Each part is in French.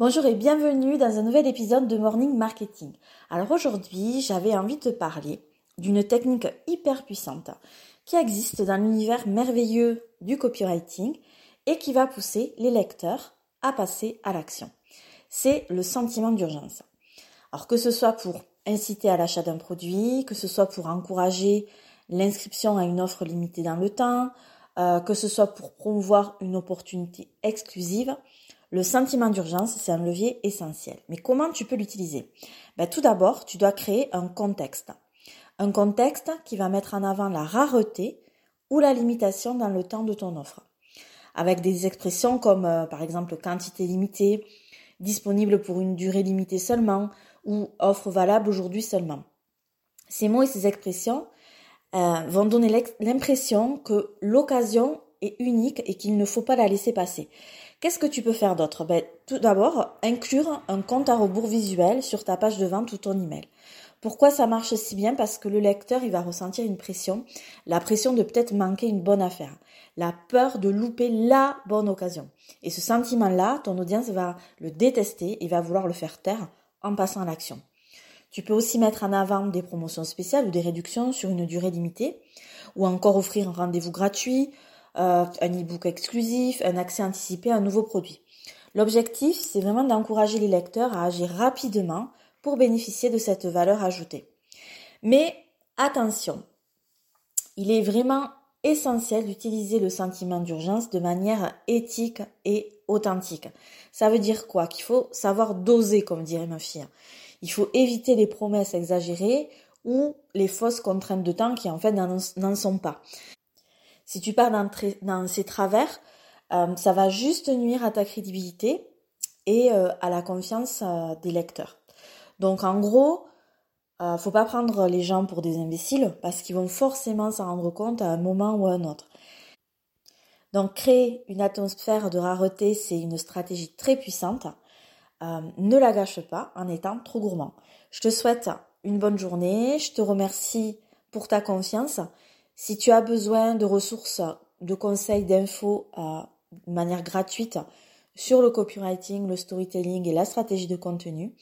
Bonjour et bienvenue dans un nouvel épisode de Morning Marketing. Alors aujourd'hui, j'avais envie de te parler d'une technique hyper puissante qui existe dans l'univers merveilleux du copywriting et qui va pousser les lecteurs à passer à l'action. C'est le sentiment d'urgence. Alors que ce soit pour inciter à l'achat d'un produit, que ce soit pour encourager l'inscription à une offre limitée dans le temps, euh, que ce soit pour promouvoir une opportunité exclusive, le sentiment d'urgence, c'est un levier essentiel. Mais comment tu peux l'utiliser? Ben, Tout d'abord, tu dois créer un contexte. Un contexte qui va mettre en avant la rareté ou la limitation dans le temps de ton offre. Avec des expressions comme euh, par exemple quantité limitée, disponible pour une durée limitée seulement ou offre valable aujourd'hui seulement. Ces mots et ces expressions euh, vont donner l'impression que l'occasion est unique et qu'il ne faut pas la laisser passer. Qu'est-ce que tu peux faire d'autre? Ben, Tout d'abord, inclure un compte à rebours visuel sur ta page de vente ou ton email. Pourquoi ça marche si bien? Parce que le lecteur, il va ressentir une pression, la pression de peut-être manquer une bonne affaire, la peur de louper la bonne occasion. Et ce sentiment-là, ton audience va le détester et va vouloir le faire taire en passant à l'action. Tu peux aussi mettre en avant des promotions spéciales ou des réductions sur une durée limitée, ou encore offrir un rendez-vous gratuit, euh, un e-book exclusif, un accès anticipé à un nouveau produit. L'objectif, c'est vraiment d'encourager les lecteurs à agir rapidement pour bénéficier de cette valeur ajoutée. Mais attention, il est vraiment essentiel d'utiliser le sentiment d'urgence de manière éthique et authentique. Ça veut dire quoi? Qu'il faut savoir doser, comme dirait ma fille. Il faut éviter les promesses exagérées ou les fausses contraintes de temps qui en fait n'en sont pas. Si tu pars dans, ces travers, euh, ça va juste nuire à ta crédibilité et euh, à la confiance euh, des lecteurs. Donc en gros, faut pas prendre les gens pour des imbéciles parce qu'ils vont forcément s'en rendre compte à un moment ou à un autre. Donc créer une atmosphère de rareté, c'est une stratégie très puissante. ne la gâche pas en étant trop gourmand. Je te souhaite une bonne journée, je te remercie pour ta confiance si tu as besoin de ressources, de conseils, d'infos euh, de manière gratuite sur le copywriting, le storytelling et la stratégie de contenu,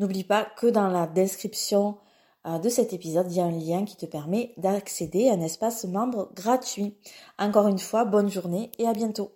n'oublie pas que dans la description euh, de cet épisode, il y a un lien qui te permet d'accéder à un espace membre gratuit. Encore une fois, bonne journée et à bientôt.